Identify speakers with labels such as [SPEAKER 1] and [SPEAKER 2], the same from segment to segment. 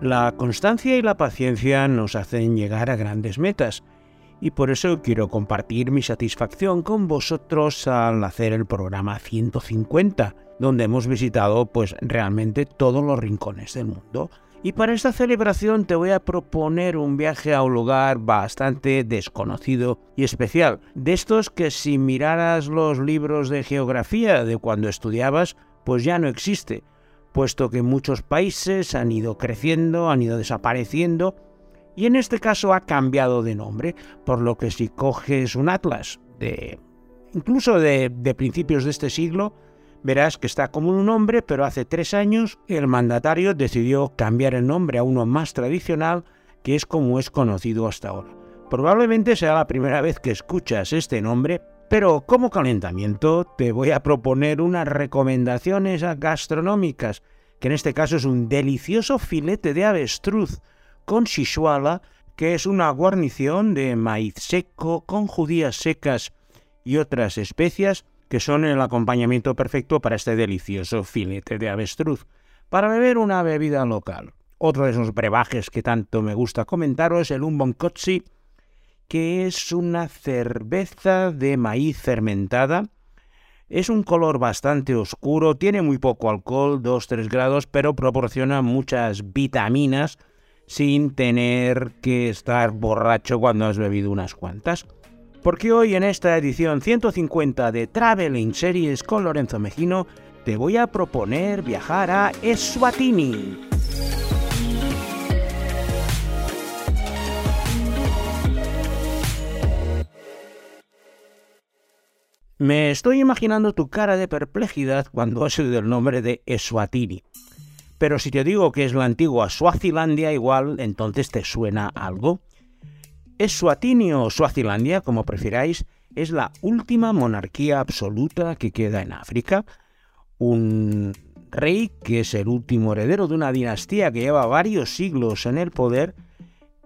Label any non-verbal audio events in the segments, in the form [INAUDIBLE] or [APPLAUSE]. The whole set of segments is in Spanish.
[SPEAKER 1] La constancia y la paciencia nos hacen llegar a grandes metas y por eso quiero compartir mi satisfacción con vosotros al hacer el programa 150, donde hemos visitado pues realmente todos los rincones del mundo. Y para esta celebración te voy a proponer un viaje a un lugar bastante desconocido y especial, de estos que si miraras los libros de geografía de cuando estudiabas, pues ya no existe, puesto que muchos países han ido creciendo, han ido desapareciendo, y en este caso ha cambiado de nombre, por lo que si coges un atlas de incluso de, de principios de este siglo, verás que está como un nombre, pero hace tres años el mandatario decidió cambiar el nombre a uno más tradicional, que es como es conocido hasta ahora. Probablemente sea la primera vez que escuchas este nombre, pero como calentamiento te voy a proponer unas recomendaciones gastronómicas, que en este caso es un delicioso filete de avestruz con shishuala, que es una guarnición de maíz seco con judías secas y otras especias que son el acompañamiento perfecto para este delicioso filete de avestruz, para beber una bebida local. Otro de esos brebajes que tanto me gusta comentaros el Umbonkotsi, que es una cerveza de maíz fermentada. Es un color bastante oscuro, tiene muy poco alcohol, 2-3 grados, pero proporciona muchas vitaminas sin tener que estar borracho cuando has bebido unas cuantas porque hoy en esta edición 150 de Traveling Series con Lorenzo Mejino te voy a proponer viajar a Eswatini. Me estoy imaginando tu cara de perplejidad cuando has oído el nombre de Eswatini. Pero si te digo que es la antigua Suazilandia, igual entonces te suena algo. Eswatini o Suazilandia, como prefiráis, es la última monarquía absoluta que queda en África. Un rey que es el último heredero de una dinastía que lleva varios siglos en el poder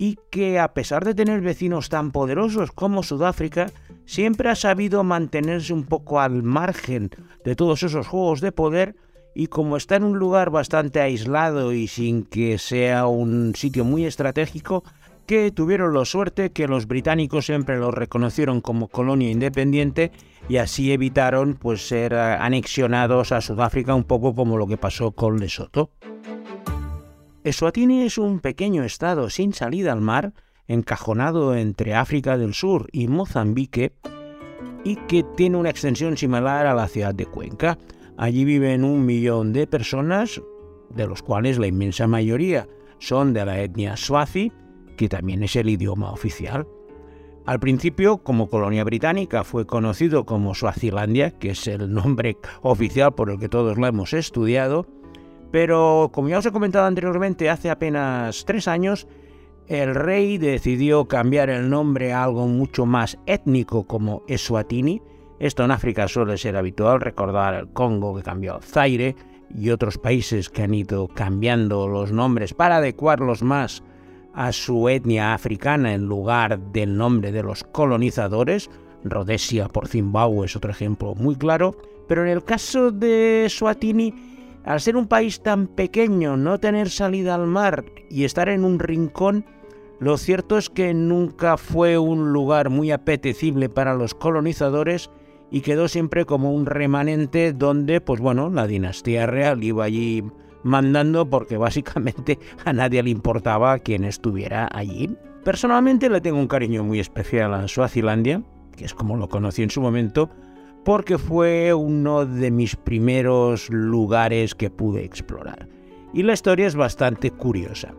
[SPEAKER 1] y que a pesar de tener vecinos tan poderosos como Sudáfrica, siempre ha sabido mantenerse un poco al margen de todos esos juegos de poder y como está en un lugar bastante aislado y sin que sea un sitio muy estratégico, que tuvieron la suerte que los británicos siempre los reconocieron como colonia independiente y así evitaron pues ser anexionados a Sudáfrica un poco como lo que pasó con Lesoto. Eswatini es un pequeño estado sin salida al mar, encajonado entre África del Sur y Mozambique, y que tiene una extensión similar a la ciudad de Cuenca. Allí viven un millón de personas, de los cuales la inmensa mayoría son de la etnia swazi, que también es el idioma oficial. Al principio, como colonia británica, fue conocido como Suazilandia, que es el nombre oficial por el que todos lo hemos estudiado, pero como ya os he comentado anteriormente, hace apenas tres años, el rey decidió cambiar el nombre a algo mucho más étnico como Eswatini. Esto en África suele ser habitual, recordar el Congo que cambió Zaire y otros países que han ido cambiando los nombres para adecuarlos más a su etnia africana en lugar del nombre de los colonizadores. Rhodesia por Zimbabue es otro ejemplo muy claro. Pero en el caso de Swatini, al ser un país tan pequeño, no tener salida al mar y estar en un rincón, lo cierto es que nunca fue un lugar muy apetecible para los colonizadores y quedó siempre como un remanente donde, pues bueno, la dinastía real iba allí mandando porque básicamente [LAUGHS] a nadie le importaba quién estuviera allí. Personalmente le tengo un cariño muy especial a Suazilandia, que es como lo conocí en su momento, porque fue uno de mis primeros lugares que pude explorar. Y la historia es bastante curiosa.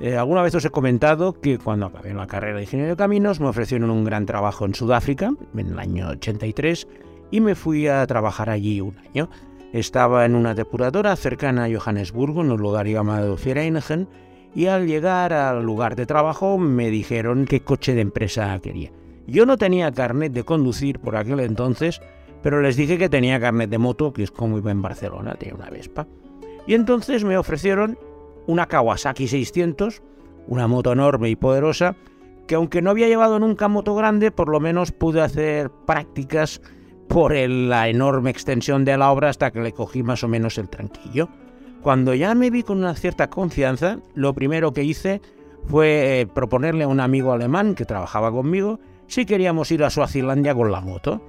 [SPEAKER 1] Eh, alguna vez os he comentado que cuando acabé la carrera de ingeniero de caminos me ofrecieron un gran trabajo en Sudáfrica, en el año 83, y me fui a trabajar allí un año. Estaba en una depuradora cercana a Johannesburgo, en un lugar llamado Vereniging, y al llegar al lugar de trabajo me dijeron qué coche de empresa quería. Yo no tenía carnet de conducir por aquel entonces, pero les dije que tenía carnet de moto, que es como iba en Barcelona, tenía una Vespa. Y entonces me ofrecieron una Kawasaki 600, una moto enorme y poderosa, que aunque no había llevado nunca moto grande, por lo menos pude hacer prácticas por la enorme extensión de la obra hasta que le cogí más o menos el tranquillo. Cuando ya me vi con una cierta confianza, lo primero que hice fue eh, proponerle a un amigo alemán que trabajaba conmigo si queríamos ir a Suazilandia con la moto.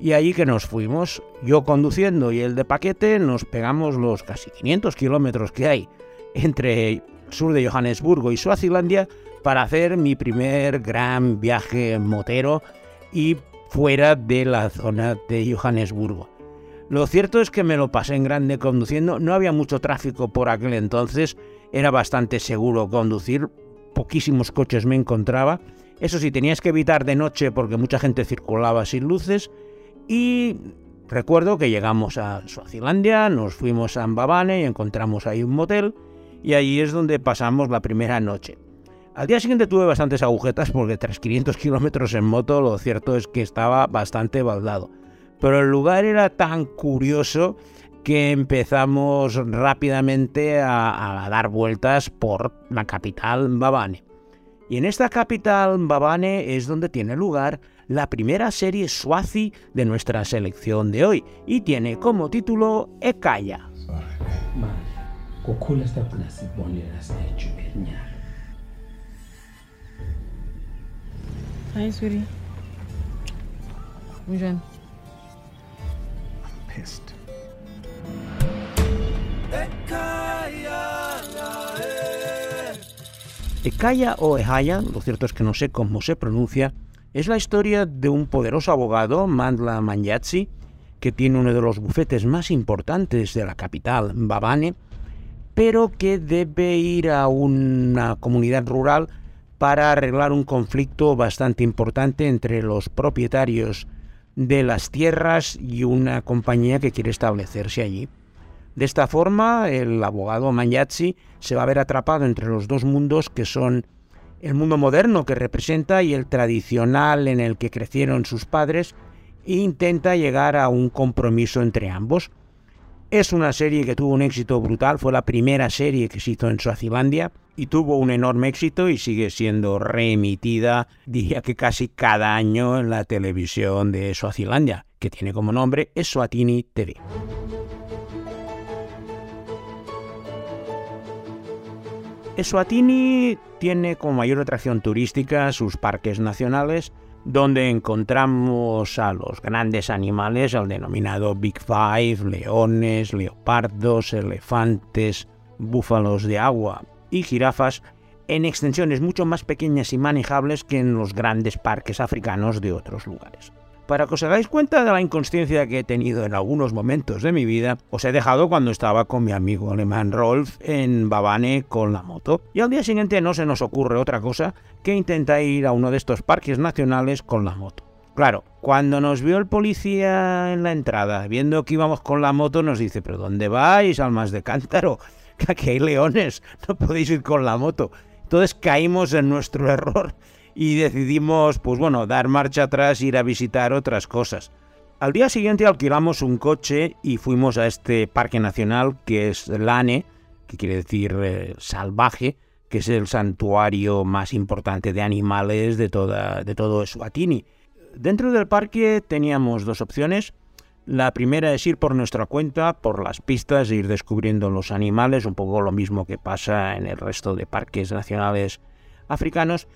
[SPEAKER 1] Y allí que nos fuimos, yo conduciendo y el de paquete, nos pegamos los casi 500 kilómetros que hay entre el sur de Johannesburgo y Suazilandia para hacer mi primer gran viaje motero y fuera de la zona de Johannesburgo. Lo cierto es que me lo pasé en grande conduciendo, no había mucho tráfico por aquel entonces, era bastante seguro conducir, poquísimos coches me encontraba, eso sí, tenías que evitar de noche porque mucha gente circulaba sin luces y recuerdo que llegamos a Suazilandia, nos fuimos a Mbabane y encontramos ahí un motel y ahí es donde pasamos la primera noche. Al día siguiente tuve bastantes agujetas porque tras 500 kilómetros en moto lo cierto es que estaba bastante baldado pero el lugar era tan curioso que empezamos rápidamente a, dar vueltas por la capital Mbabane. Y en esta capital Mbabane es donde tiene lugar la primera serie Swazi de nuestra selección de hoy y tiene como título Ekaya.
[SPEAKER 2] Hi, sweetie.
[SPEAKER 1] Ekaya o Ehaya, lo cierto es que no sé cómo se pronuncia, es la historia de un poderoso abogado, Mandla Manyatsi, que tiene uno de los bufetes más importantes de la capital, Babane, pero que debe ir a una comunidad rural para arreglar un conflicto bastante importante entre los propietarios de las tierras y una compañía que quiere establecerse allí. De esta forma, el abogado Magnazzi se va a ver atrapado entre los dos mundos que son el mundo moderno que representa y el tradicional en el que crecieron sus padres e intenta llegar a un compromiso entre ambos. Es una serie que tuvo un éxito brutal, fue la primera serie que se hizo en Suazilandia y tuvo un enorme éxito y sigue siendo reemitida, diría que casi cada año en la televisión de Suazilandia, que tiene como nombre Eswatini TV. Eswatini tiene como mayor atracción turística sus parques nacionales, donde encontramos a los grandes animales, al denominado Big Five, leones, leopardos, elefantes, búfalos de agua y jirafas, en extensiones mucho más pequeñas y manejables que en los grandes parques africanos de otros lugares. Para que os hagáis cuenta de la inconsciencia que he tenido en algunos momentos de mi vida, os he dejado cuando estaba con mi amigo alemán Rolf en Babane con la moto. Y al día siguiente no se nos ocurre otra cosa que intentar ir a uno de estos parques nacionales con la moto. Claro, cuando nos vio el policía en la entrada, viendo que íbamos con la moto, nos dice, pero ¿dónde vais, almas de cántaro? [LAUGHS] Que aquí hay leones, no podéis ir con la moto. Entonces caímos en nuestro [LAUGHS] error y decidimos, pues bueno, dar marcha atrás e ir a visitar otras cosas. Al día siguiente alquilamos un coche y fuimos a este parque nacional que es Lane, que quiere decir eh, salvaje, que es el santuario más importante de animales de, toda, de todo Eswatini. Dentro del parque teníamos dos opciones. La primera es ir por nuestra cuenta, por las pistas, e ir descubriendo los animales, un poco lo mismo que pasa en el resto de parques nacionales africanos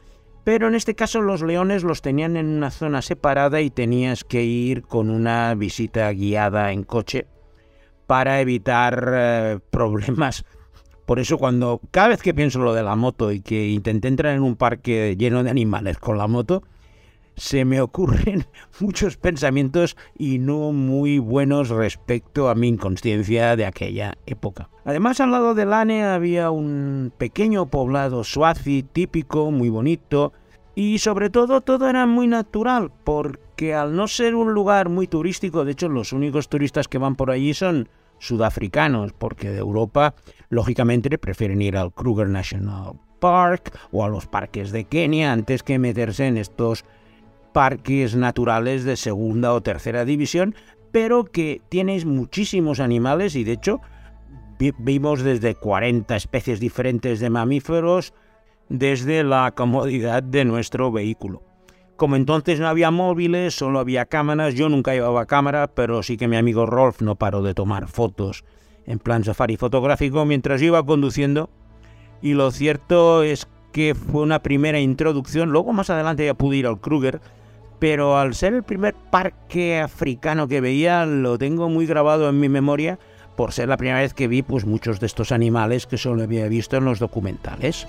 [SPEAKER 1] pero en este caso los leones los tenían en una zona separada y tenías que ir con una visita guiada en coche para evitar eh, [LAUGHS] problemas. Por eso cuando cada vez que pienso lo de la moto y que intenté entrar en un parque lleno de animales con la moto, se me ocurren [LAUGHS] muchos pensamientos y no muy buenos respecto a mi inconsciencia de aquella época. Además, al lado de Lane había un pequeño poblado suazi típico, muy bonito, y sobre todo todo era muy natural, porque al no ser un lugar muy turístico, de hecho los únicos turistas que van por allí son sudafricanos, porque de Europa, lógicamente, prefieren ir al Kruger National Park o a los parques de Kenia antes que meterse en estos parques naturales de segunda o tercera división, pero que tienes muchísimos animales y de hecho vimos desde 40 especies diferentes de mamíferos desde la comodidad de nuestro vehículo. Como entonces no había móviles, solo había cámaras, yo nunca llevaba cámara, pero sí que mi amigo Rolf no paró de tomar fotos en plan safari fotográfico mientras iba conduciendo y lo cierto es que fue una primera introducción, luego más adelante ya pude ir al Kruger, pero al ser el primer parque africano que veía lo tengo muy grabado en mi memoria por ser la primera vez que vi pues muchos de estos animales que solo había visto en los documentales.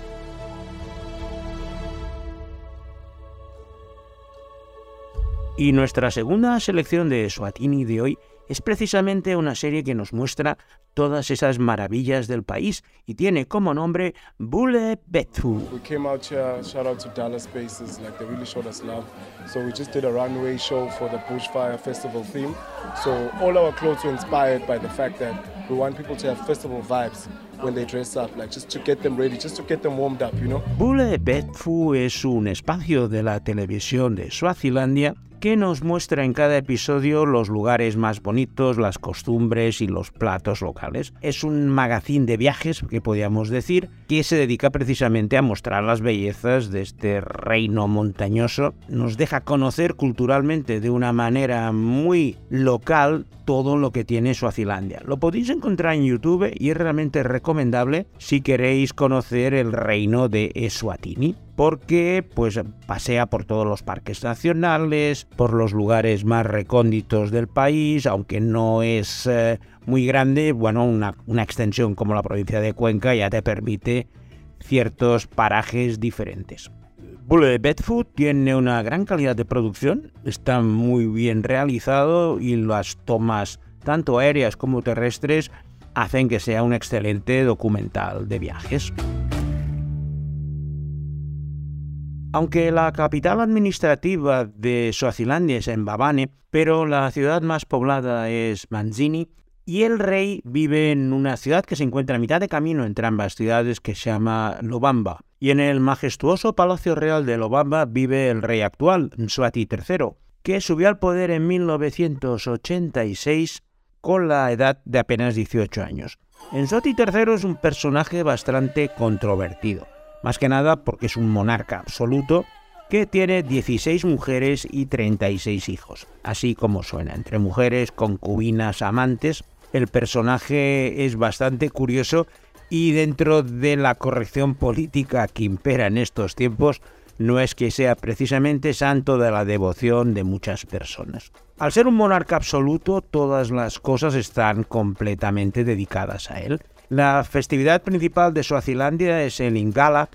[SPEAKER 1] Y nuestra segunda selección de Swatini de hoy es precisamente una serie que nos muestra todas esas maravillas del país y tiene como nombre Bule Bethu.
[SPEAKER 2] We came out here, shout out to Dallas Spaces, like they really showed us love. So we just did a runway show for the Bushfire Festival theme. So all our clothes were inspired by the fact that we want people to have festival vibes when they dress up, like just to get them ready, just to get them warmed up, you know.
[SPEAKER 1] Bule Bethu es un espacio de la televisión de Suazilandia que nos muestra en cada episodio los lugares más bonitos, las costumbres y los platos locales. Es un magazín de viajes, que podríamos decir, que se dedica precisamente a mostrar las bellezas de este reino montañoso. Nos deja conocer culturalmente de una manera muy local todo lo que tiene Suazilandia. Lo podéis encontrar en YouTube y es realmente recomendable si queréis conocer el reino de Eswatini porque pues pasea por todos los parques nacionales, por los lugares más recónditos del país, aunque no es eh, muy grande, bueno, una, una extensión como la provincia de Cuenca ya te permite ciertos parajes diferentes. Bulle Bedfoot tiene una gran calidad de producción, está muy bien realizado y las tomas tanto aéreas como terrestres hacen que sea un excelente documental de viajes. Aunque la capital administrativa de Suazilandia es Mbabane, pero la ciudad más poblada es Manzini, y el rey vive en una ciudad que se encuentra a mitad de camino entre ambas ciudades que se llama Lobamba. Y en el majestuoso Palacio Real de Lobamba vive el rey actual, Nswati III, que subió al poder en 1986 con la edad de apenas 18 años. Nswati III es un personaje bastante controvertido más que nada porque es un monarca absoluto que tiene 16 mujeres y 36 hijos, así como suena, entre mujeres, concubinas, amantes. El personaje es bastante curioso y dentro de la corrección política que impera en estos tiempos, no es que sea precisamente santo de la devoción de muchas personas. Al ser un monarca absoluto, todas las cosas están completamente dedicadas a él. La festividad principal de Suazilandia es el Ingala,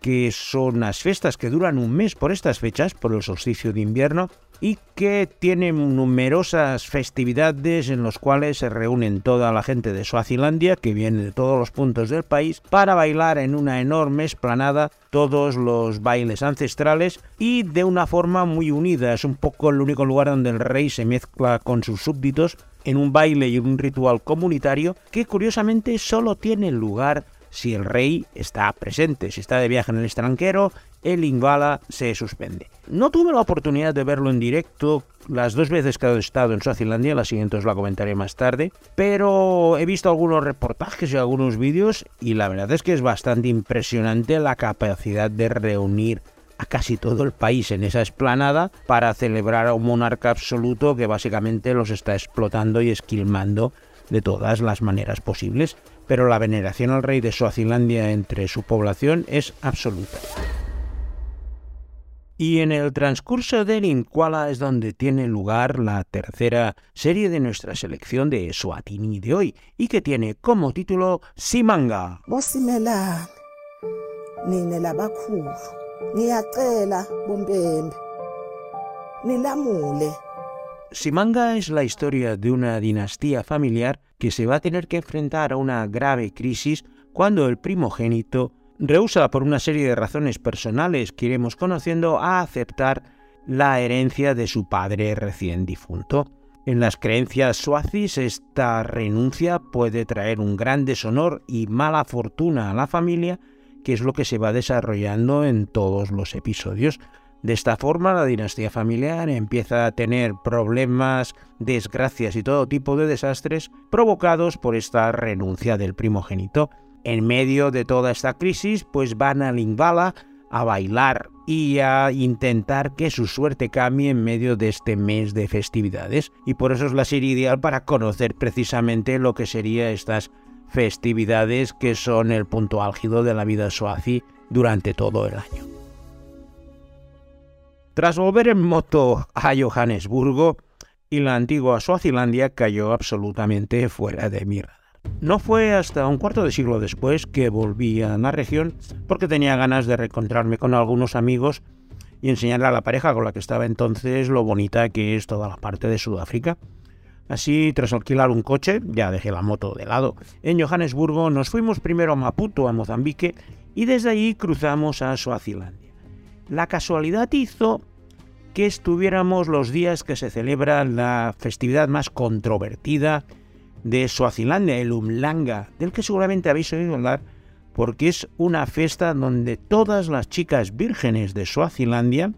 [SPEAKER 1] que son las fiestas que duran un mes por estas fechas, por el solsticio de invierno, y que tienen numerosas festividades en las cuales se reúnen toda la gente de Suazilandia, que viene de todos los puntos del país, para bailar en una enorme esplanada todos los bailes ancestrales y de una forma muy unida. Es un poco el único lugar donde el rey se mezcla con sus súbditos en un baile y un ritual comunitario que curiosamente solo tiene lugar si el rey está presente. Si está de viaje en el extranjero, el Ingala se suspende. No tuve la oportunidad de verlo en directo las dos veces que he estado en Suazilandia, la siguiente os la comentaré más tarde, pero he visto algunos reportajes y algunos vídeos y la verdad es que es bastante impresionante la capacidad de reunir a casi todo el país en esa esplanada para celebrar a un monarca absoluto que básicamente los está explotando y esquilmando de todas las maneras posibles, pero la veneración al rey de Suazilandia entre su población es absoluta. Y en el transcurso del Incuala es donde tiene lugar la tercera serie de nuestra selección de Swatini de hoy y que tiene como título Simanga. Simanga es la historia de una dinastía familiar que se va a tener que enfrentar a una grave crisis cuando el primogénito rehúsa por una serie de razones personales que iremos conociendo a aceptar la herencia de su padre recién difunto. En las creencias suazis esta renuncia puede traer un gran deshonor y mala fortuna a la familia, que es lo que se va desarrollando en todos los episodios. De esta forma, la dinastía familiar empieza a tener problemas, desgracias y todo tipo de desastres provocados por esta renuncia del primogénito. En medio de toda esta crisis, pues van a Lingvala a bailar y a intentar que su suerte cambie en medio de este mes de festividades. Y por eso es la serie ideal para conocer precisamente lo que serían estas festividades que son el punto álgido de la vida suazi durante todo el año. Tras volver en moto a Johannesburgo, y la antigua Suazilandia cayó absolutamente fuera de mi radar. No fue hasta un cuarto de siglo después que volví a la región porque tenía ganas de reencontrarme con algunos amigos y enseñarle a la pareja con la que estaba entonces lo bonita que es toda la parte de Sudáfrica. Así, tras alquilar un coche, ya dejé la moto de lado, en Johannesburgo nos fuimos primero a Maputo, a Mozambique, y desde allí cruzamos a Suazilandia. La casualidad hizo que estuviéramos los días que se celebra la festividad más controvertida de Suazilandia, el Umlanga, del que seguramente habéis oído hablar, porque es una fiesta donde todas las chicas vírgenes de Suazilandia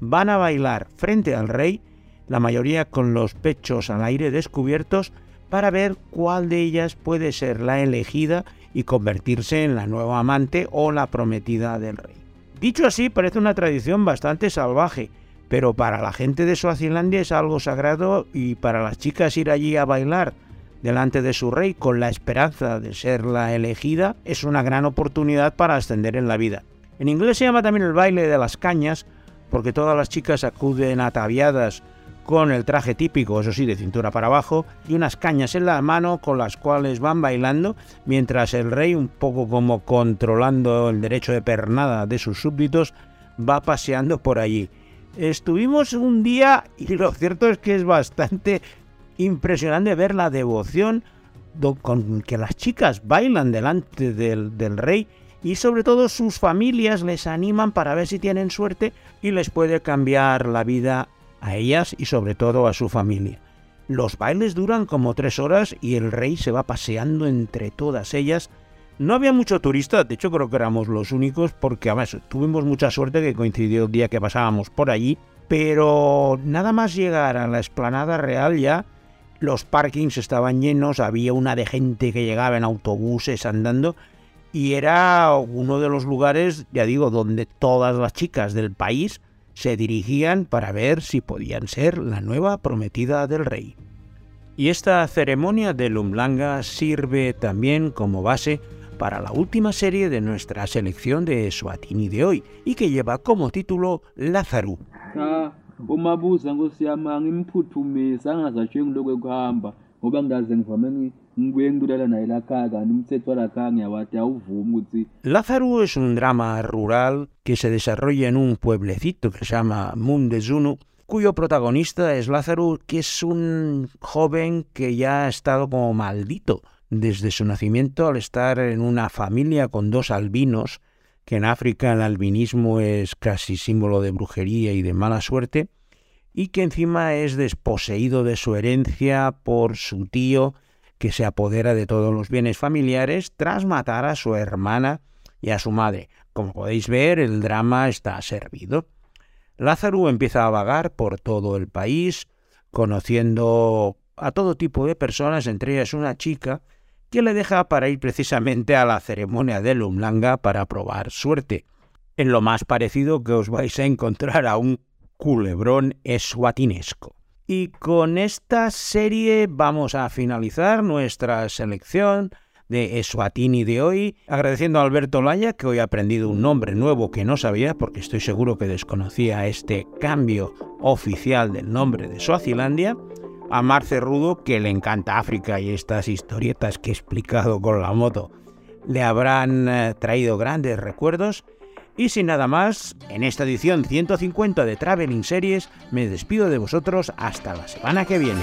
[SPEAKER 1] van a bailar frente al rey, la mayoría con los pechos al aire descubiertos, para ver cuál de ellas puede ser la elegida y convertirse en la nueva amante o la prometida del rey. Dicho así, parece una tradición bastante salvaje, pero para la gente de Suazilandia es algo sagrado y para las chicas ir allí a bailar delante de su rey con la esperanza de ser la elegida es una gran oportunidad para ascender en la vida. En inglés se llama también el baile de las cañas porque todas las chicas acuden ataviadas con el traje típico, eso sí, de cintura para abajo, y unas cañas en la mano con las cuales van bailando, mientras el rey, un poco como controlando el derecho de pernada de sus súbditos, va paseando por allí. Estuvimos un día y lo cierto es que es bastante impresionante ver la devoción con que las chicas bailan delante del, del rey y sobre todo sus familias les animan para ver si tienen suerte y les puede cambiar la vida a ellas y sobre todo a su familia. Los bailes duran como tres horas y el rey se va paseando entre todas ellas no había mucho turista, de hecho creo que éramos los únicos porque además tuvimos mucha suerte que coincidió el día que pasábamos por allí, pero nada más llegar a la explanada real ya los parkings estaban llenos, había una de gente que llegaba en autobuses andando y era uno de los lugares, ya digo, donde todas las chicas del país se dirigían para ver si podían ser la nueva prometida del rey. Y esta ceremonia de Lumlanga sirve también como base para la última serie de nuestra selección de Swatini de hoy y que lleva como título Lázaro. Lázaro es un drama rural que se desarrolla en un pueblecito que se llama Mundezunu, cuyo protagonista es Lázaro, que es un joven que ya ha estado como maldito desde su nacimiento al estar en una familia con dos albinos, que en África el albinismo es casi símbolo de brujería y de mala suerte, y que encima es desposeído de su herencia por su tío, que se apodera de todos los bienes familiares tras matar a su hermana y a su madre. Como podéis ver, el drama está servido. Lázaro empieza a vagar por todo el país, conociendo a todo tipo de personas, entre ellas una chica, que le deja para ir precisamente a la ceremonia de Lumlanga para probar suerte. En lo más parecido que os vais a encontrar a un culebrón eswatinesco. Y con esta serie vamos a finalizar nuestra selección de Eswatini de hoy, agradeciendo a Alberto Laya que hoy ha aprendido un nombre nuevo que no sabía, porque estoy seguro que desconocía este cambio oficial del nombre de Suazilandia, a Marce Rudo, que le encanta África y estas historietas que he explicado con la moto le habrán eh, traído grandes recuerdos. Y sin nada más, en esta edición 150 de Traveling Series me despido de vosotros hasta la semana que viene.